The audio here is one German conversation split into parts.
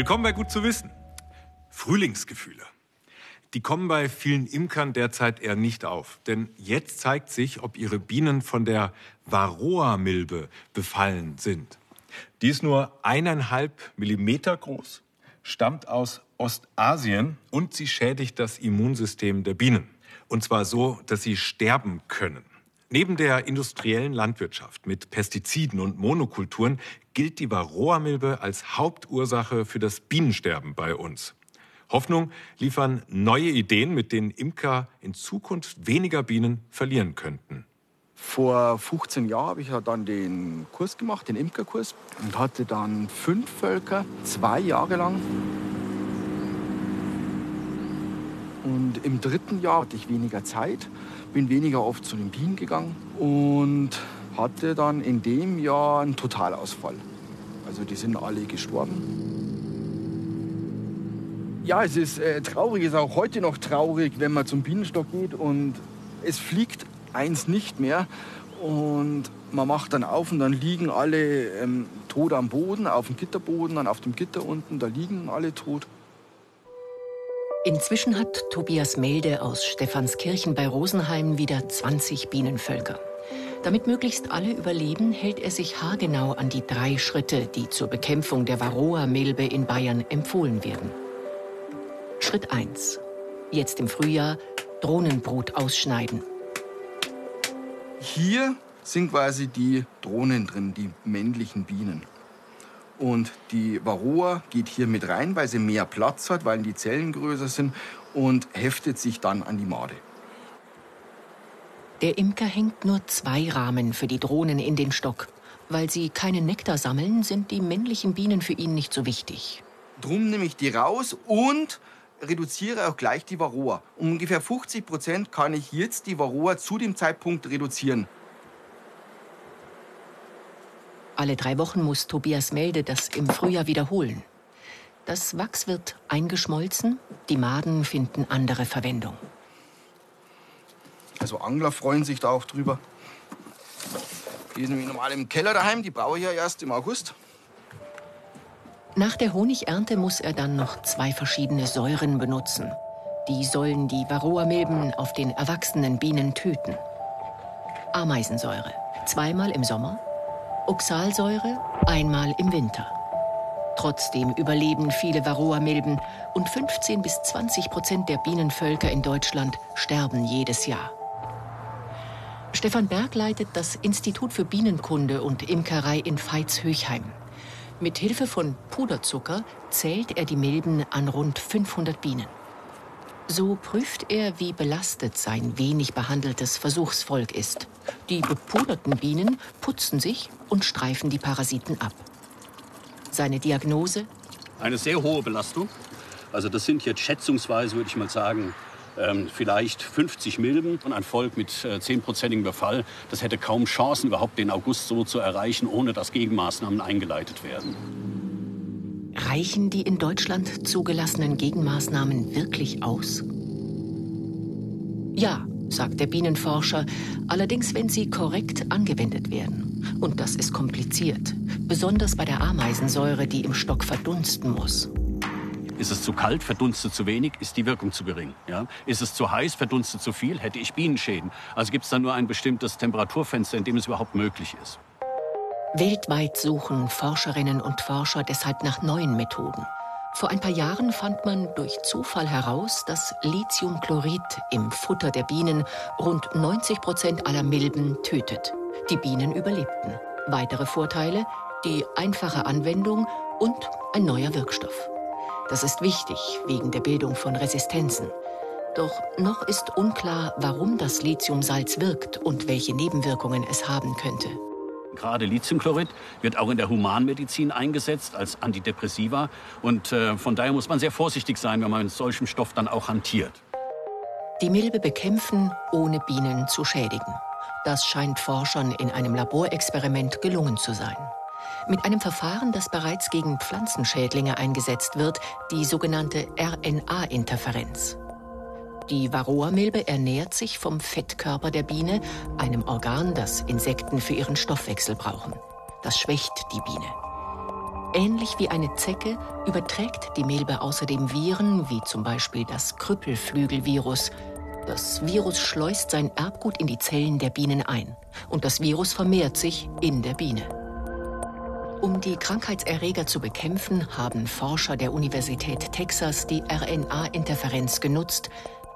Willkommen bei Gut zu wissen. Frühlingsgefühle. Die kommen bei vielen Imkern derzeit eher nicht auf. Denn jetzt zeigt sich, ob ihre Bienen von der Varroa-Milbe befallen sind. Die ist nur eineinhalb Millimeter groß, stammt aus Ostasien und sie schädigt das Immunsystem der Bienen. Und zwar so, dass sie sterben können. Neben der industriellen Landwirtschaft mit Pestiziden und Monokulturen gilt die Varroa-Milbe als Hauptursache für das Bienensterben bei uns. Hoffnung liefern neue Ideen, mit denen Imker in Zukunft weniger Bienen verlieren könnten. Vor 15 Jahren habe ich dann den Kurs gemacht, den Imkerkurs, und hatte dann fünf Völker, zwei Jahre lang. Und im dritten Jahr hatte ich weniger Zeit, bin weniger oft zu den Bienen gegangen und hatte dann in dem Jahr einen Totalausfall. Also die sind alle gestorben. Ja, es ist äh, traurig, es ist auch heute noch traurig, wenn man zum Bienenstock geht und es fliegt eins nicht mehr. Und man macht dann auf und dann liegen alle ähm, tot am Boden, auf dem Gitterboden, dann auf dem Gitter unten, da liegen alle tot. Inzwischen hat Tobias Melde aus Stephanskirchen bei Rosenheim wieder 20 Bienenvölker. Damit möglichst alle überleben, hält er sich haargenau an die drei Schritte, die zur Bekämpfung der Varroa-Milbe in Bayern empfohlen werden. Schritt 1. Jetzt im Frühjahr Drohnenbrut ausschneiden. Hier sind quasi die Drohnen drin, die männlichen Bienen. Und die Varroa geht hier mit rein, weil sie mehr Platz hat, weil die Zellen größer sind und heftet sich dann an die Made. Der Imker hängt nur zwei Rahmen für die Drohnen in den Stock. Weil sie keinen Nektar sammeln, sind die männlichen Bienen für ihn nicht so wichtig. Drum nehme ich die raus und reduziere auch gleich die Varroa. Um ungefähr 50 Prozent kann ich jetzt die Varroa zu dem Zeitpunkt reduzieren. Alle drei Wochen muss Tobias Melde das im Frühjahr wiederholen. Das Wachs wird eingeschmolzen, die Maden finden andere Verwendung. Also Angler freuen sich da auch drüber. Die sind nämlich normal im Keller daheim, die brauche ich ja erst im August. Nach der Honigernte muss er dann noch zwei verschiedene Säuren benutzen. Die sollen die Varroa-Milben auf den erwachsenen Bienen töten. Ameisensäure, zweimal im Sommer, Oxalsäure, einmal im Winter. Trotzdem überleben viele Varroa-Milben und 15 bis 20 Prozent der Bienenvölker in Deutschland sterben jedes Jahr. Stefan Berg leitet das Institut für Bienenkunde und Imkerei in Veitshöchheim. Mit Hilfe von Puderzucker zählt er die Milben an rund 500 Bienen. So prüft er, wie belastet sein wenig behandeltes Versuchsvolk ist. Die bepuderten Bienen putzen sich und streifen die Parasiten ab. Seine Diagnose? Eine sehr hohe Belastung. Also das sind jetzt schätzungsweise, würde ich mal sagen, ähm, vielleicht 50 Milben und ein Volk mit äh, 10% Befall. Das hätte kaum Chancen, überhaupt den August so zu erreichen, ohne dass Gegenmaßnahmen eingeleitet werden. Reichen die in Deutschland zugelassenen Gegenmaßnahmen wirklich aus? Ja, sagt der Bienenforscher, allerdings wenn sie korrekt angewendet werden. Und das ist kompliziert, besonders bei der Ameisensäure, die im Stock verdunsten muss. Ist es zu kalt, verdunstet zu wenig, ist die Wirkung zu gering. Ja? Ist es zu heiß, verdunstet zu viel, hätte ich Bienenschäden. Also gibt es dann nur ein bestimmtes Temperaturfenster, in dem es überhaupt möglich ist. Weltweit suchen Forscherinnen und Forscher deshalb nach neuen Methoden. Vor ein paar Jahren fand man durch Zufall heraus, dass Lithiumchlorid im Futter der Bienen rund 90 Prozent aller Milben tötet. Die Bienen überlebten. Weitere Vorteile, die einfache Anwendung und ein neuer Wirkstoff. Das ist wichtig wegen der Bildung von Resistenzen. Doch noch ist unklar, warum das Lithiumsalz wirkt und welche Nebenwirkungen es haben könnte. Gerade Lithiumchlorid wird auch in der Humanmedizin eingesetzt als Antidepressiva. Und äh, von daher muss man sehr vorsichtig sein, wenn man mit solchem Stoff dann auch hantiert. Die Milbe bekämpfen, ohne Bienen zu schädigen. Das scheint Forschern in einem Laborexperiment gelungen zu sein mit einem Verfahren, das bereits gegen Pflanzenschädlinge eingesetzt wird, die sogenannte RNA-Interferenz. Die Varroa-Milbe ernährt sich vom Fettkörper der Biene, einem Organ, das Insekten für ihren Stoffwechsel brauchen. Das schwächt die Biene. Ähnlich wie eine Zecke überträgt die Milbe außerdem Viren, wie zum Beispiel das Krüppelflügelvirus. Das Virus schleust sein Erbgut in die Zellen der Bienen ein und das Virus vermehrt sich in der Biene. Um die Krankheitserreger zu bekämpfen, haben Forscher der Universität Texas die RNA-Interferenz genutzt,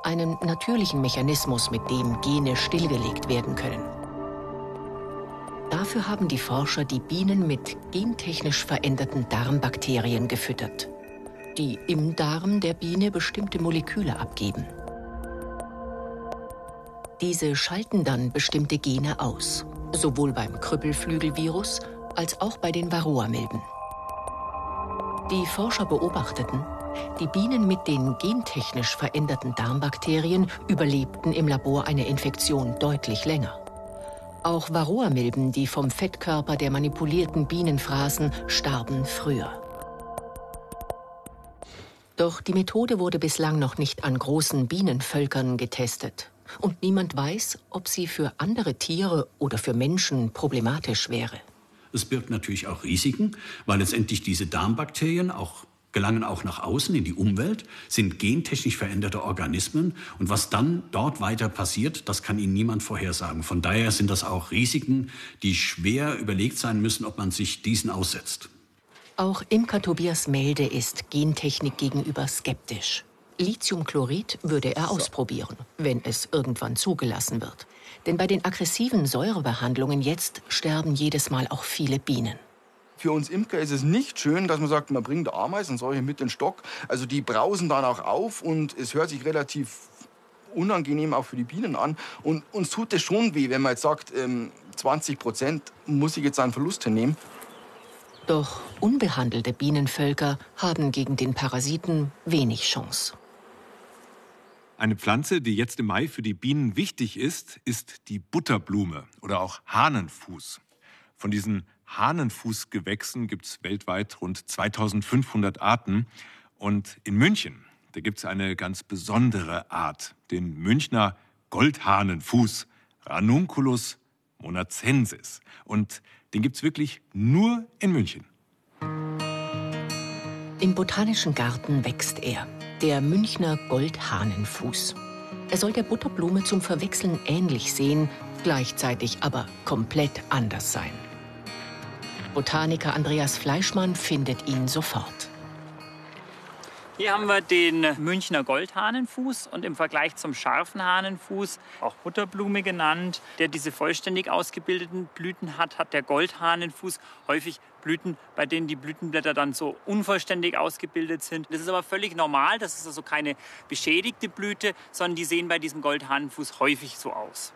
einen natürlichen Mechanismus, mit dem Gene stillgelegt werden können. Dafür haben die Forscher die Bienen mit gentechnisch veränderten Darmbakterien gefüttert, die im Darm der Biene bestimmte Moleküle abgeben. Diese schalten dann bestimmte Gene aus, sowohl beim Krüppelflügelvirus als auch bei den Varroamilben. Die Forscher beobachteten, die Bienen mit den gentechnisch veränderten Darmbakterien überlebten im Labor eine Infektion deutlich länger. Auch Varroamilben, die vom Fettkörper der manipulierten Bienen fraßen, starben früher. Doch die Methode wurde bislang noch nicht an großen Bienenvölkern getestet. Und niemand weiß, ob sie für andere Tiere oder für Menschen problematisch wäre. Es birgt natürlich auch Risiken, weil letztendlich diese Darmbakterien auch gelangen auch nach außen in die Umwelt, sind gentechnisch veränderte Organismen. Und was dann dort weiter passiert, das kann Ihnen niemand vorhersagen. Von daher sind das auch Risiken, die schwer überlegt sein müssen, ob man sich diesen aussetzt. Auch Imker Tobias Melde ist Gentechnik gegenüber skeptisch. Lithiumchlorid würde er ausprobieren, wenn es irgendwann zugelassen wird. Denn bei den aggressiven Säurebehandlungen jetzt sterben jedes Mal auch viele Bienen. Für uns Imker ist es nicht schön, dass man sagt, man bringt Ameisen solche mit in den Stock. Also die brausen dann auch auf und es hört sich relativ unangenehm auch für die Bienen an. Und uns tut es schon weh, wenn man jetzt sagt, 20 ähm, Prozent muss ich jetzt einen Verlust hinnehmen. Doch unbehandelte Bienenvölker haben gegen den Parasiten wenig Chance. Eine Pflanze, die jetzt im Mai für die Bienen wichtig ist, ist die Butterblume oder auch Hahnenfuß. Von diesen Hahnenfußgewächsen gibt es weltweit rund 2500 Arten. Und in München, da gibt es eine ganz besondere Art, den Münchner Goldhahnenfuß, Ranunculus monacensis. Und den gibt es wirklich nur in München. Im Botanischen Garten wächst er, der Münchner Goldhahnenfuß. Er soll der Butterblume zum Verwechseln ähnlich sehen, gleichzeitig aber komplett anders sein. Botaniker Andreas Fleischmann findet ihn sofort. Hier haben wir den Münchner Goldhahnenfuß und im Vergleich zum scharfen Hahnenfuß, auch Butterblume genannt, der diese vollständig ausgebildeten Blüten hat, hat der Goldhahnenfuß häufig Blüten, bei denen die Blütenblätter dann so unvollständig ausgebildet sind. Das ist aber völlig normal, das ist also keine beschädigte Blüte, sondern die sehen bei diesem Goldhahnenfuß häufig so aus.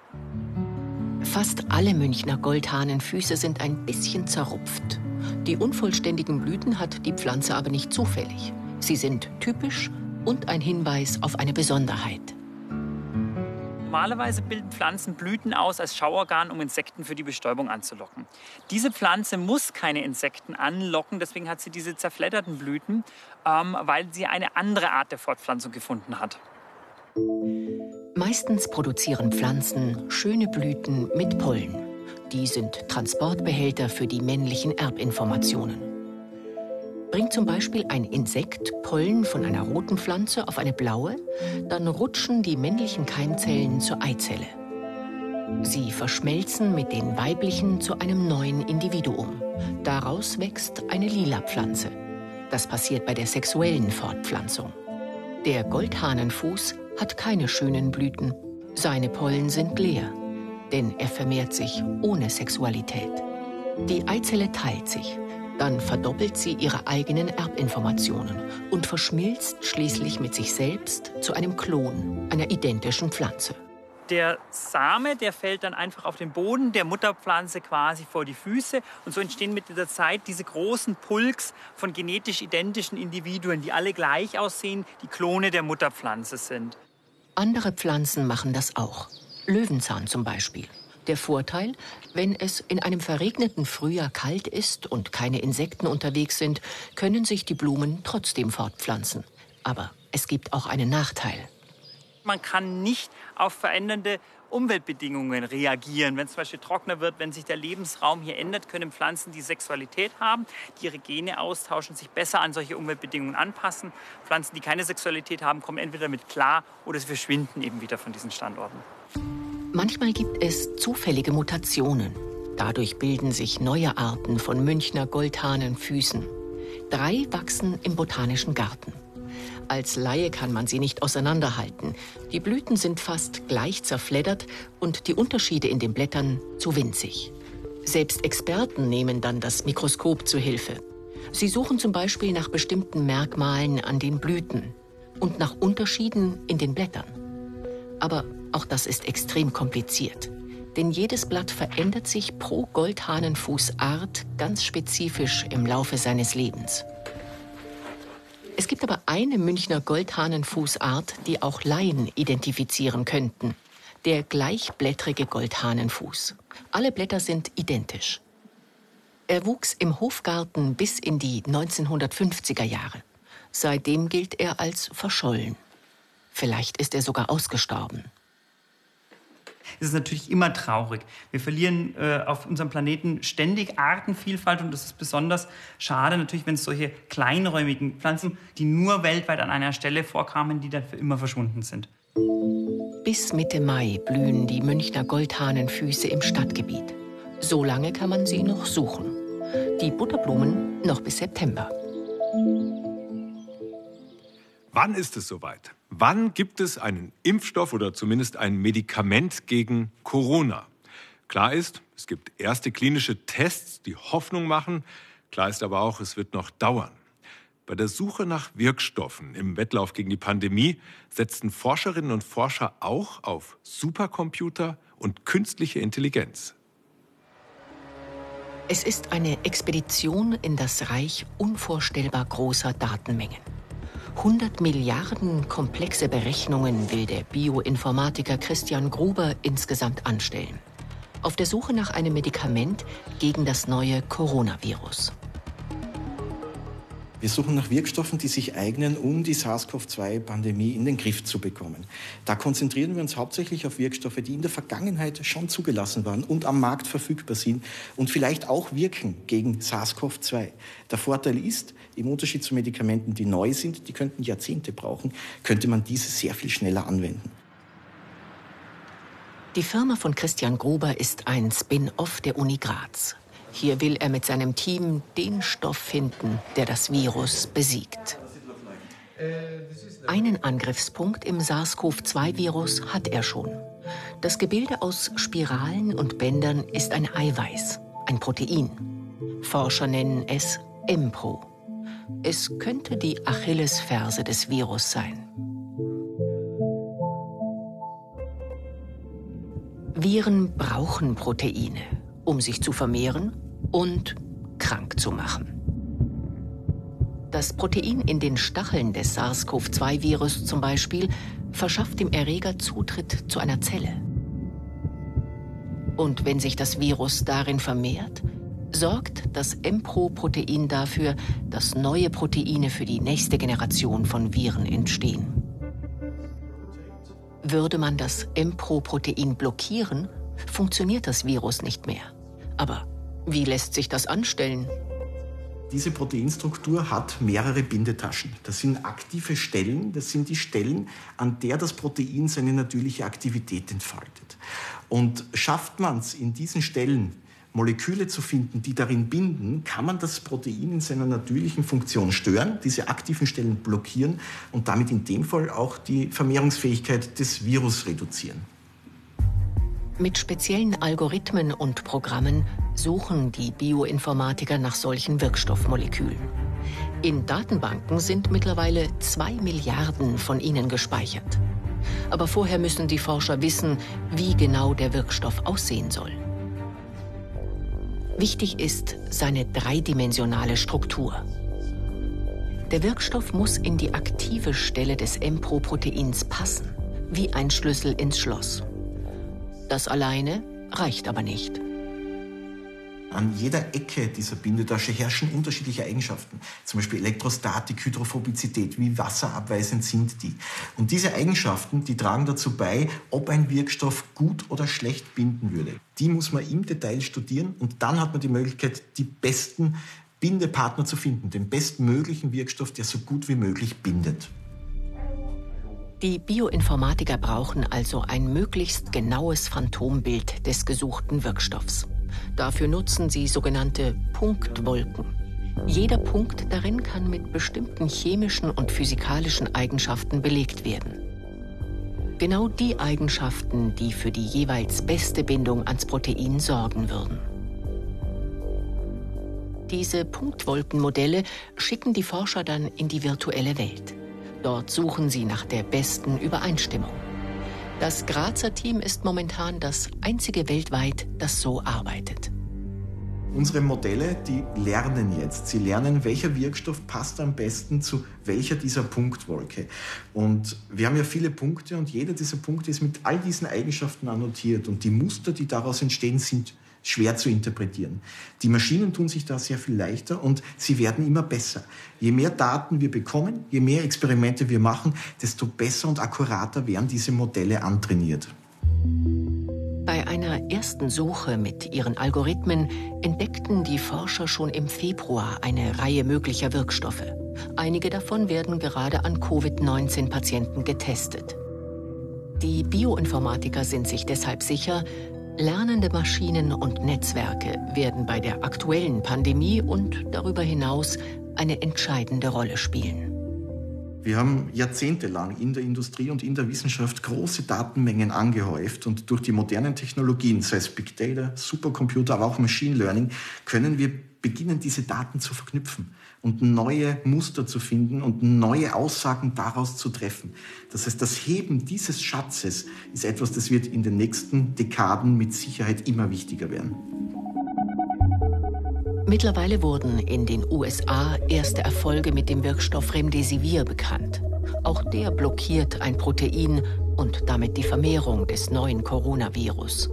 Fast alle Münchner Goldhahnenfüße sind ein bisschen zerrupft. Die unvollständigen Blüten hat die Pflanze aber nicht zufällig. Sie sind typisch und ein Hinweis auf eine Besonderheit. Normalerweise bilden Pflanzen Blüten aus als Schauorgan, um Insekten für die Bestäubung anzulocken. Diese Pflanze muss keine Insekten anlocken, deswegen hat sie diese zerfledderten Blüten, ähm, weil sie eine andere Art der Fortpflanzung gefunden hat. Meistens produzieren Pflanzen schöne Blüten mit Pollen. Die sind Transportbehälter für die männlichen Erbinformationen. Bringt zum Beispiel ein Insekt Pollen von einer roten Pflanze auf eine blaue, dann rutschen die männlichen Keimzellen zur Eizelle. Sie verschmelzen mit den weiblichen zu einem neuen Individuum. Daraus wächst eine lila Pflanze. Das passiert bei der sexuellen Fortpflanzung. Der Goldhahnenfuß hat keine schönen Blüten. Seine Pollen sind leer, denn er vermehrt sich ohne Sexualität. Die Eizelle teilt sich, dann verdoppelt sie ihre eigenen Erbinformationen und verschmilzt schließlich mit sich selbst zu einem Klon einer identischen Pflanze. Der Same, der fällt dann einfach auf den Boden der Mutterpflanze quasi vor die Füße und so entstehen mit der Zeit diese großen Pulks von genetisch identischen Individuen, die alle gleich aussehen, die Klone der Mutterpflanze sind. Andere Pflanzen machen das auch. Löwenzahn zum Beispiel. Der Vorteil, wenn es in einem verregneten Frühjahr kalt ist und keine Insekten unterwegs sind, können sich die Blumen trotzdem fortpflanzen. Aber es gibt auch einen Nachteil. Man kann nicht auf verändernde Umweltbedingungen reagieren. Wenn es zum Beispiel trockener wird, wenn sich der Lebensraum hier ändert, können Pflanzen die Sexualität haben, die ihre Gene austauschen, sich besser an solche Umweltbedingungen anpassen. Pflanzen, die keine Sexualität haben, kommen entweder damit klar oder sie verschwinden eben wieder von diesen Standorten. Manchmal gibt es zufällige Mutationen. Dadurch bilden sich neue Arten von Münchner Goldhahnenfüßen. Drei wachsen im Botanischen Garten. Als Laie kann man sie nicht auseinanderhalten. Die Blüten sind fast gleich zerfleddert und die Unterschiede in den Blättern zu winzig. Selbst Experten nehmen dann das Mikroskop zu Hilfe. Sie suchen zum Beispiel nach bestimmten Merkmalen an den Blüten und nach Unterschieden in den Blättern. Aber auch das ist extrem kompliziert. Denn jedes Blatt verändert sich pro Goldhahnenfußart ganz spezifisch im Laufe seines Lebens. Es gibt aber eine Münchner Goldhahnenfußart, die auch Laien identifizieren könnten. Der gleichblättrige Goldhahnenfuß. Alle Blätter sind identisch. Er wuchs im Hofgarten bis in die 1950er Jahre. Seitdem gilt er als verschollen. Vielleicht ist er sogar ausgestorben ist es natürlich immer traurig. Wir verlieren äh, auf unserem Planeten ständig Artenvielfalt und das ist besonders schade natürlich, wenn es solche kleinräumigen Pflanzen, die nur weltweit an einer Stelle vorkamen, die dann für immer verschwunden sind. Bis Mitte Mai blühen die Münchner Goldhahnenfüße im Stadtgebiet. So lange kann man sie noch suchen. Die Butterblumen noch bis September. Wann ist es soweit? Wann gibt es einen Impfstoff oder zumindest ein Medikament gegen Corona? Klar ist, es gibt erste klinische Tests, die Hoffnung machen. Klar ist aber auch, es wird noch dauern. Bei der Suche nach Wirkstoffen im Wettlauf gegen die Pandemie setzten Forscherinnen und Forscher auch auf Supercomputer und künstliche Intelligenz. Es ist eine Expedition in das Reich unvorstellbar großer Datenmengen. 100 Milliarden komplexe Berechnungen will der Bioinformatiker Christian Gruber insgesamt anstellen. Auf der Suche nach einem Medikament gegen das neue Coronavirus. Wir suchen nach Wirkstoffen, die sich eignen, um die SARS-CoV-2-Pandemie in den Griff zu bekommen. Da konzentrieren wir uns hauptsächlich auf Wirkstoffe, die in der Vergangenheit schon zugelassen waren und am Markt verfügbar sind und vielleicht auch wirken gegen SARS-CoV-2. Der Vorteil ist, im Unterschied zu Medikamenten, die neu sind, die könnten Jahrzehnte brauchen, könnte man diese sehr viel schneller anwenden. Die Firma von Christian Gruber ist ein Spin-off der Uni Graz. Hier will er mit seinem Team den Stoff finden, der das Virus besiegt. Einen Angriffspunkt im SARS-CoV-2-Virus hat er schon. Das Gebilde aus Spiralen und Bändern ist ein Eiweiß, ein Protein. Forscher nennen es MPRO. Es könnte die Achillesferse des Virus sein. Viren brauchen Proteine, um sich zu vermehren und krank zu machen. Das Protein in den Stacheln des SARS-CoV-2-Virus zum Beispiel verschafft dem Erreger Zutritt zu einer Zelle. Und wenn sich das Virus darin vermehrt, sorgt das MPRO-Protein dafür, dass neue Proteine für die nächste Generation von Viren entstehen. Würde man das MPRO-Protein blockieren, funktioniert das Virus nicht mehr. Aber wie lässt sich das anstellen? Diese Proteinstruktur hat mehrere Bindetaschen. Das sind aktive Stellen, das sind die Stellen, an der das Protein seine natürliche Aktivität entfaltet. Und schafft man es in diesen Stellen, Moleküle zu finden, die darin binden, kann man das Protein in seiner natürlichen Funktion stören, diese aktiven Stellen blockieren und damit in dem Fall auch die Vermehrungsfähigkeit des Virus reduzieren. Mit speziellen Algorithmen und Programmen suchen die Bioinformatiker nach solchen Wirkstoffmolekülen. In Datenbanken sind mittlerweile zwei Milliarden von ihnen gespeichert. Aber vorher müssen die Forscher wissen, wie genau der Wirkstoff aussehen soll. Wichtig ist seine dreidimensionale Struktur. Der Wirkstoff muss in die aktive Stelle des MPRO-Proteins passen, wie ein Schlüssel ins Schloss. Das alleine reicht aber nicht. An jeder Ecke dieser Bindetasche herrschen unterschiedliche Eigenschaften. Zum Beispiel Elektrostatik, Hydrophobizität, wie wasserabweisend sind die. Und diese Eigenschaften, die tragen dazu bei, ob ein Wirkstoff gut oder schlecht binden würde. Die muss man im Detail studieren und dann hat man die Möglichkeit, die besten Bindepartner zu finden, den bestmöglichen Wirkstoff, der so gut wie möglich bindet. Die Bioinformatiker brauchen also ein möglichst genaues Phantombild des gesuchten Wirkstoffs. Dafür nutzen sie sogenannte Punktwolken. Jeder Punkt darin kann mit bestimmten chemischen und physikalischen Eigenschaften belegt werden. Genau die Eigenschaften, die für die jeweils beste Bindung ans Protein sorgen würden. Diese Punktwolkenmodelle schicken die Forscher dann in die virtuelle Welt. Dort suchen sie nach der besten Übereinstimmung. Das Grazer Team ist momentan das einzige weltweit, das so arbeitet. Unsere Modelle, die lernen jetzt. Sie lernen, welcher Wirkstoff passt am besten zu welcher dieser Punktwolke. Und wir haben ja viele Punkte und jeder dieser Punkte ist mit all diesen Eigenschaften annotiert. Und die Muster, die daraus entstehen, sind schwer zu interpretieren. Die Maschinen tun sich da sehr viel leichter und sie werden immer besser. Je mehr Daten wir bekommen, je mehr Experimente wir machen, desto besser und akkurater werden diese Modelle antrainiert. Bei einer ersten Suche mit ihren Algorithmen entdeckten die Forscher schon im Februar eine Reihe möglicher Wirkstoffe. Einige davon werden gerade an Covid-19-Patienten getestet. Die Bioinformatiker sind sich deshalb sicher, Lernende Maschinen und Netzwerke werden bei der aktuellen Pandemie und darüber hinaus eine entscheidende Rolle spielen. Wir haben jahrzehntelang in der Industrie und in der Wissenschaft große Datenmengen angehäuft und durch die modernen Technologien, sei es Big Data, Supercomputer, aber auch Machine Learning, können wir beginnen, diese Daten zu verknüpfen und neue Muster zu finden und neue Aussagen daraus zu treffen. Das heißt, das Heben dieses Schatzes ist etwas, das wird in den nächsten Dekaden mit Sicherheit immer wichtiger werden. Mittlerweile wurden in den USA erste Erfolge mit dem Wirkstoff Remdesivir bekannt. Auch der blockiert ein Protein und damit die Vermehrung des neuen Coronavirus.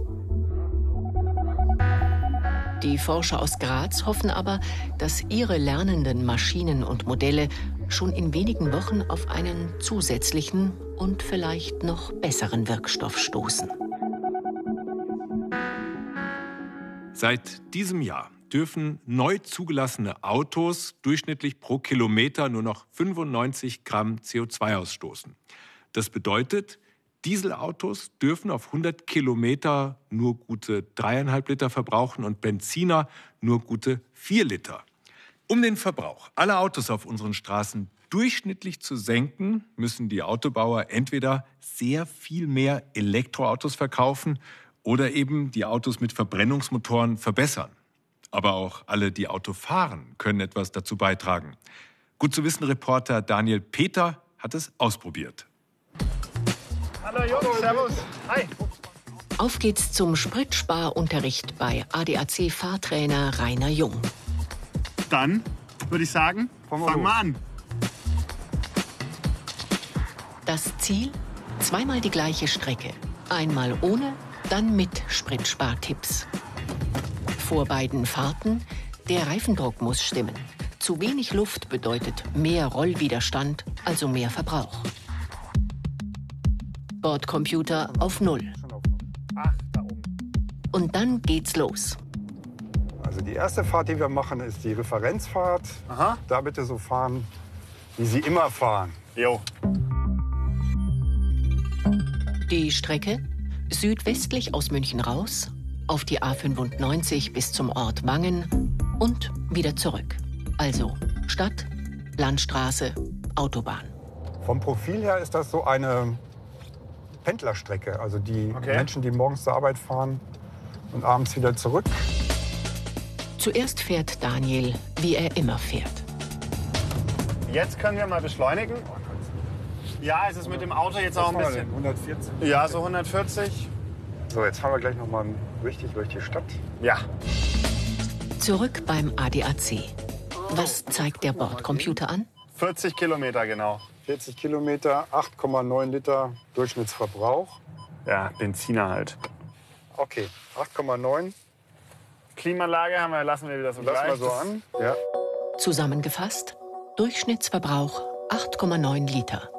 Die Forscher aus Graz hoffen aber, dass ihre lernenden Maschinen und Modelle schon in wenigen Wochen auf einen zusätzlichen und vielleicht noch besseren Wirkstoff stoßen. Seit diesem Jahr dürfen neu zugelassene Autos durchschnittlich pro Kilometer nur noch 95 Gramm CO2 ausstoßen. Das bedeutet, Dieselautos dürfen auf 100 Kilometer nur gute dreieinhalb Liter verbrauchen und Benziner nur gute vier Liter. Um den Verbrauch aller Autos auf unseren Straßen durchschnittlich zu senken, müssen die Autobauer entweder sehr viel mehr Elektroautos verkaufen oder eben die Autos mit Verbrennungsmotoren verbessern. Aber auch alle, die Auto fahren, können etwas dazu beitragen. Gut zu wissen, Reporter Daniel Peter hat es ausprobiert. Hallo Jungs, Servus. Hi. Auf geht's zum Spritsparunterricht bei ADAC-Fahrtrainer Rainer Jung. Dann würde ich sagen, fangen wir an. Das Ziel? Zweimal die gleiche Strecke. Einmal ohne, dann mit Spritspartipps. Vor beiden Fahrten, der Reifendruck muss stimmen. Zu wenig Luft bedeutet mehr Rollwiderstand, also mehr Verbrauch. Bordcomputer auf Null. Und dann geht's los. Also die erste Fahrt, die wir machen, ist die Referenzfahrt. Aha. Da bitte so fahren, wie Sie immer fahren. Jo. Die Strecke südwestlich aus München raus, auf die A95 bis zum Ort Wangen und wieder zurück. Also Stadt, Landstraße, Autobahn. Vom Profil her ist das so eine Pendlerstrecke. Also die Okay. Menschen, die morgens zur Arbeit fahren und abends wieder zurück. Zuerst fährt Daniel, wie er immer fährt. Jetzt können wir mal beschleunigen. Ja, es ist mit dem Auto jetzt auch ein bisschen. denn? 140. Ja, so 140. So, jetzt fahren wir gleich noch mal richtig durch die Stadt. Ja. Zurück beim ADAC. Was zeigt der Bordcomputer an? 40 Kilometer genau. 40 Kilometer, 8,9 Liter Durchschnittsverbrauch. Ja, Benziner halt. Okay, 8,9 Klimaanlage haben wir, lassen wir wieder so Lass gleich. mal so an. Ja. Zusammengefasst, Durchschnittsverbrauch 8,9 Liter.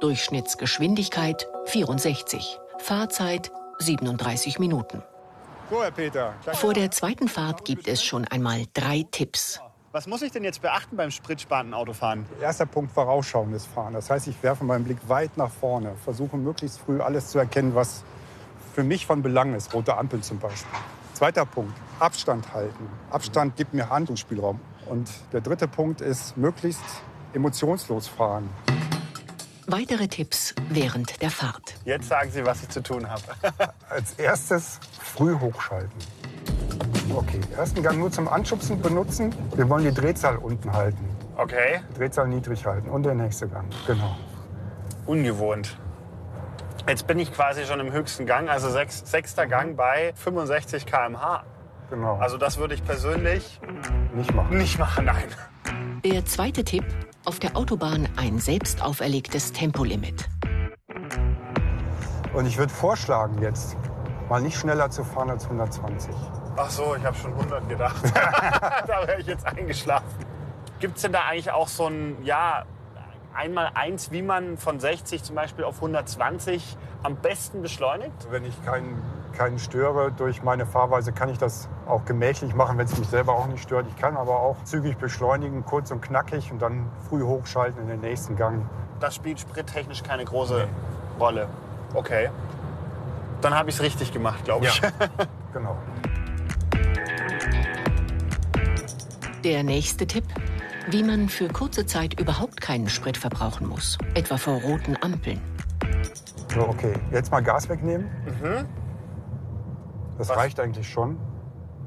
Durchschnittsgeschwindigkeit 64. Fahrzeit 37 Minuten. So, Herr Peter. Vor der zweiten Fahrt gibt es schon einmal drei Tipps. Was muss ich denn jetzt beachten beim spritsparenden Autofahren? Erster Punkt vorausschauendes Fahren. Das heißt, ich werfe meinen Blick weit nach vorne, versuche möglichst früh alles zu erkennen, was für mich von Belang ist. Rote Ampel zum Beispiel. Zweiter Punkt, Abstand halten. Abstand gibt mir Handlungsspielraum. Und der dritte Punkt ist, möglichst emotionslos fahren. Weitere Tipps während der Fahrt. Jetzt sagen Sie, was ich zu tun habe. Als erstes früh hochschalten. Okay, ersten Gang nur zum Anschubsen benutzen. Wir wollen die Drehzahl unten halten. Okay. Drehzahl niedrig halten. Und der nächste Gang. Genau. Ungewohnt. Jetzt bin ich quasi schon im höchsten Gang, also sechs, sechster Gang bei 65 km/h. genau. Also das würde ich persönlich nicht machen. nicht machen, nein. Der zweite Tipp, auf der Autobahn ein selbst auferlegtes Tempolimit. Und ich würde vorschlagen jetzt, mal nicht schneller zu fahren als 120. Ach so, ich habe schon 100 gedacht. da wäre ich jetzt eingeschlafen. Gibt es denn da eigentlich auch so ein, ja, einmal eins, wie man von 60 zum Beispiel auf 120 am besten beschleunigt? Wenn ich keinen, keinen störe durch meine Fahrweise, kann ich das auch gemächlich machen, wenn es mich selber auch nicht stört. Ich kann aber auch zügig beschleunigen, kurz und knackig und dann früh hochschalten in den nächsten Gang. Das spielt sprittechnisch keine große Rolle. Okay. Dann habe ich es richtig gemacht, glaube ich. Genau. Der nächste Tipp, wie man für kurze Zeit überhaupt keinen Sprit verbrauchen muss, etwa vor roten Ampeln. So, okay. Jetzt mal Gas wegnehmen. Das Was? reicht eigentlich schon.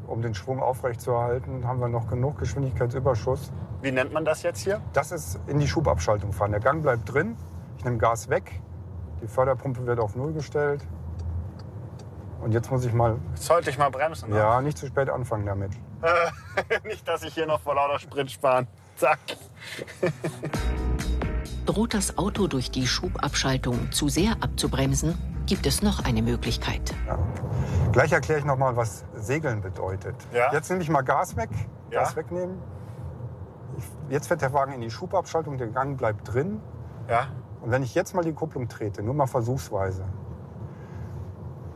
Um den Schwung aufrechtzuerhalten, haben wir noch genug Geschwindigkeitsüberschuss. Wie nennt man das jetzt hier? Das ist in die Schubabschaltung fahren. Der Gang bleibt drin. Ich nehme Gas weg. Die Förderpumpe wird auf Null gestellt. Und jetzt muss ich mal, Sollte ich mal bremsen? ne? ja, nicht zu spät anfangen damit. Nicht, dass ich hier noch vor lauter Sprit sparen. Zack. Droht das Auto durch die Schubabschaltung zu sehr abzubremsen, gibt es noch eine Möglichkeit. Ja. Gleich erkläre ich noch mal, was Segeln bedeutet. Ja. Jetzt nehme ich mal Gas weg. Ja. Gas wegnehmen. Ich, jetzt fährt der Wagen in die Schubabschaltung, der Gang bleibt drin. Ja. Und wenn ich jetzt mal die Kupplung trete, nur mal versuchsweise,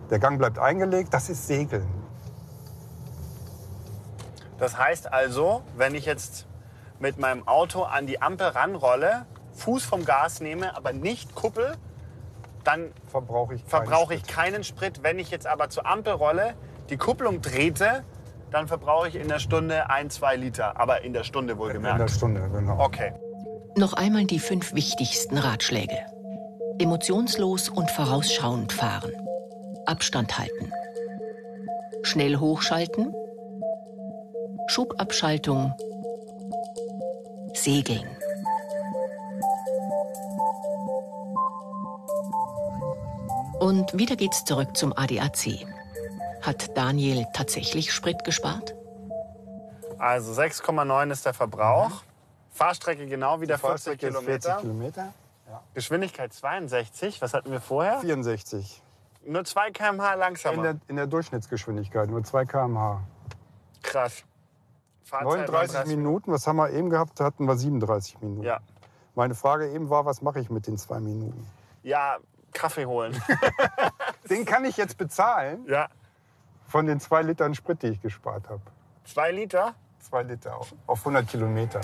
der Gang bleibt eingelegt, das ist Segeln. Das heißt also, wenn ich jetzt mit meinem Auto an die Ampel ranrolle, Fuß vom Gas nehme, aber nicht Kuppel, dann Verbrauche ich keinen ich Sprit. keinen Sprit. Wenn ich jetzt aber zur Ampel rolle, die Kupplung trete, dann verbrauche ich in der Stunde ein, zwei Liter. Aber in der Stunde in der wohlgemerkt. Stunde, genau. Okay. Noch einmal die fünf wichtigsten Ratschläge. Emotionslos und vorausschauend fahren. Abstand halten. Schnell hochschalten. Schubabschaltung. Segeln. Und wieder geht's zurück zum ADAC. Hat Daniel tatsächlich Sprit gespart? Also 6,9 ist der Verbrauch. Fahrstrecke genau wieder 40 Fahrstrecke ist Kilometer. 40 Kilometer. Geschwindigkeit 62. Was hatten wir vorher? 64. Nur 2 km/h langsamer. In der, in der Durchschnittsgeschwindigkeit, nur 2 km/h. Krass. Fahrzeit 39 Minuten, was haben wir eben gehabt? Da hatten wir 37 Minuten. Ja. Meine Frage eben war, was mache ich mit den zwei Minuten? Ja, Kaffee holen. Den kann ich jetzt bezahlen ja. von den zwei Litern Sprit, die ich gespart habe. Zwei Liter? Zwei Liter auf, auf 100 Kilometer.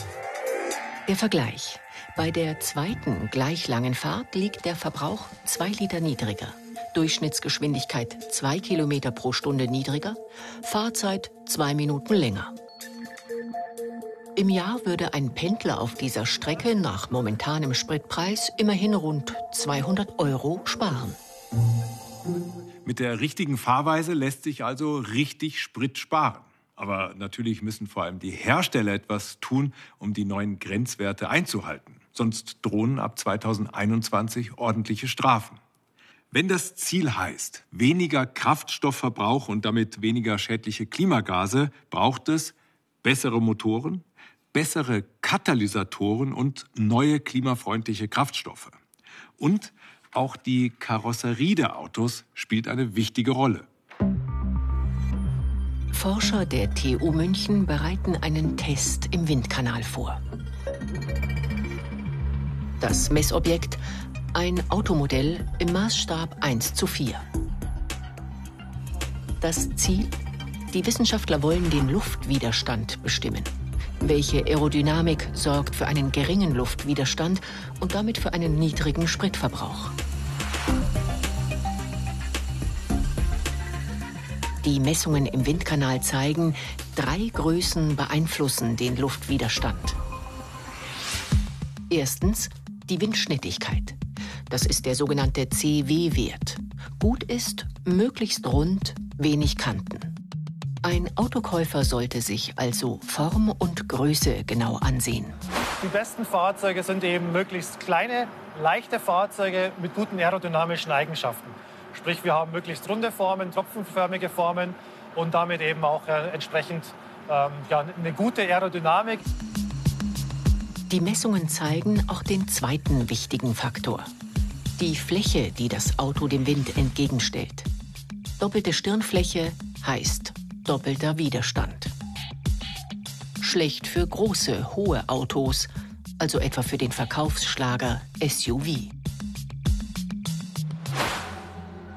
Der Vergleich. Bei der zweiten gleich langen Fahrt liegt der Verbrauch 2 Liter niedriger. Durchschnittsgeschwindigkeit 2 Kilometer pro Stunde niedriger, Fahrzeit 2 Minuten länger. Im Jahr würde ein Pendler auf dieser Strecke nach momentanem Spritpreis immerhin rund 200 Euro sparen. Mit der richtigen Fahrweise lässt sich also richtig Sprit sparen. Aber natürlich müssen vor allem die Hersteller etwas tun, um die neuen Grenzwerte einzuhalten. Sonst drohen ab 2021 ordentliche Strafen. Wenn das Ziel heißt, weniger Kraftstoffverbrauch und damit weniger schädliche Klimagase, braucht es bessere Motoren, bessere Katalysatoren und neue klimafreundliche Kraftstoffe. Und auch die Karosserie der Autos spielt eine wichtige Rolle. Forscher der TU München bereiten einen Test im Windkanal vor. Das Messobjekt ein Automodell im Maßstab 1 zu 4. Das Ziel? Die Wissenschaftler wollen den Luftwiderstand bestimmen. Welche Aerodynamik sorgt für einen geringen Luftwiderstand und damit für einen niedrigen Spritverbrauch? Die Messungen im Windkanal zeigen, drei Größen beeinflussen den Luftwiderstand. Erstens die Windschnittigkeit. Das ist der sogenannte CW-Wert. Gut ist, möglichst rund, wenig Kanten. Ein Autokäufer sollte sich also Form und Größe genau ansehen. Die besten Fahrzeuge sind eben möglichst kleine, leichte Fahrzeuge mit guten aerodynamischen Eigenschaften. Sprich, wir haben möglichst runde Formen, tropfenförmige Formen und damit eben auch äh, entsprechend ähm, ja, eine gute Aerodynamik. Die Messungen zeigen auch den zweiten wichtigen Faktor, die Fläche, die das Auto dem Wind entgegenstellt. Doppelte Stirnfläche heißt doppelter Widerstand. Schlecht für große, hohe Autos, also etwa für den Verkaufsschlager SUV.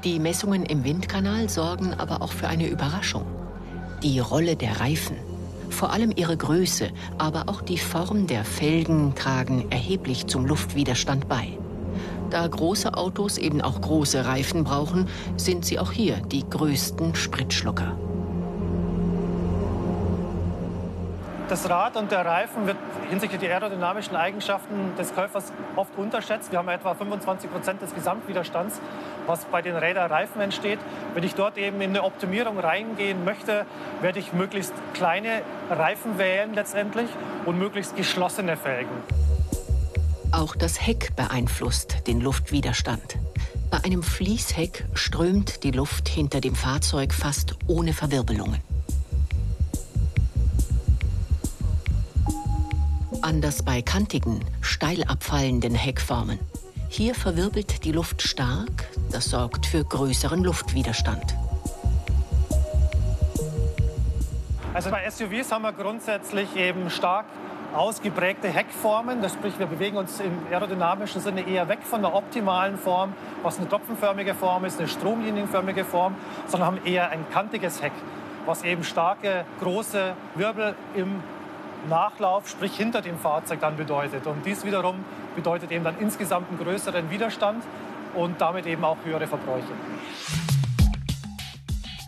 Die Messungen im Windkanal sorgen aber auch für eine Überraschung. Die Rolle der Reifen, vor allem ihre Größe, aber auch die Form der Felgen tragen erheblich zum Luftwiderstand bei. Da große Autos eben auch große Reifen brauchen, sind sie auch hier die größten Spritschlucker. Das Rad und der Reifen wird hinsichtlich der aerodynamischen Eigenschaften des Käufers oft unterschätzt. Wir haben etwa 25 Prozent des Gesamtwiderstands, was bei den Räderreifen entsteht. Wenn ich dort eben in eine Optimierung reingehen möchte, werde ich möglichst kleine Reifen wählen letztendlich und möglichst geschlossene Felgen. Auch das Heck beeinflusst den Luftwiderstand. Bei einem Fließheck strömt die Luft hinter dem Fahrzeug fast ohne Verwirbelungen. Anders bei kantigen, steil abfallenden Heckformen. Hier verwirbelt die Luft stark, das sorgt für größeren Luftwiderstand. Also bei SUVs haben wir grundsätzlich eben stark ausgeprägte Heckformen. Das sprich, wir bewegen uns im aerodynamischen Sinne eher weg von der optimalen Form, was eine tropfenförmige Form ist, eine stromlinienförmige Form, sondern haben eher ein kantiges Heck, was eben starke, große Wirbel im Nachlauf, sprich hinter dem Fahrzeug dann bedeutet. Und dies wiederum bedeutet eben dann insgesamt einen größeren Widerstand und damit eben auch höhere Verbräuche.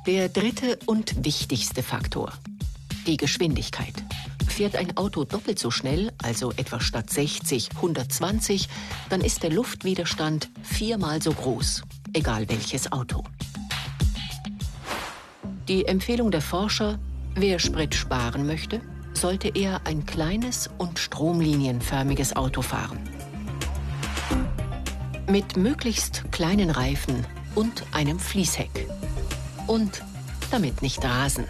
Der dritte und wichtigste Faktor, die Geschwindigkeit. Fährt ein Auto doppelt so schnell, also etwa statt 60 120, dann ist der Luftwiderstand viermal so groß, egal welches Auto. Die Empfehlung der Forscher, wer Sprit sparen möchte, sollte er ein kleines und stromlinienförmiges Auto fahren. Mit möglichst kleinen Reifen und einem Fließheck. Und damit nicht rasen.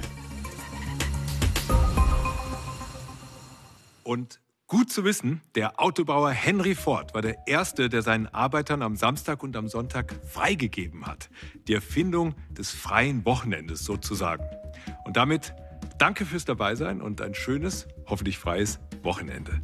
Und gut zu wissen, der Autobauer Henry Ford war der Erste, der seinen Arbeitern am Samstag und am Sonntag freigegeben hat. Die Erfindung des freien Wochenendes sozusagen. Und damit danke fürs Dabeisein und ein schönes, hoffentlich freies Wochenende.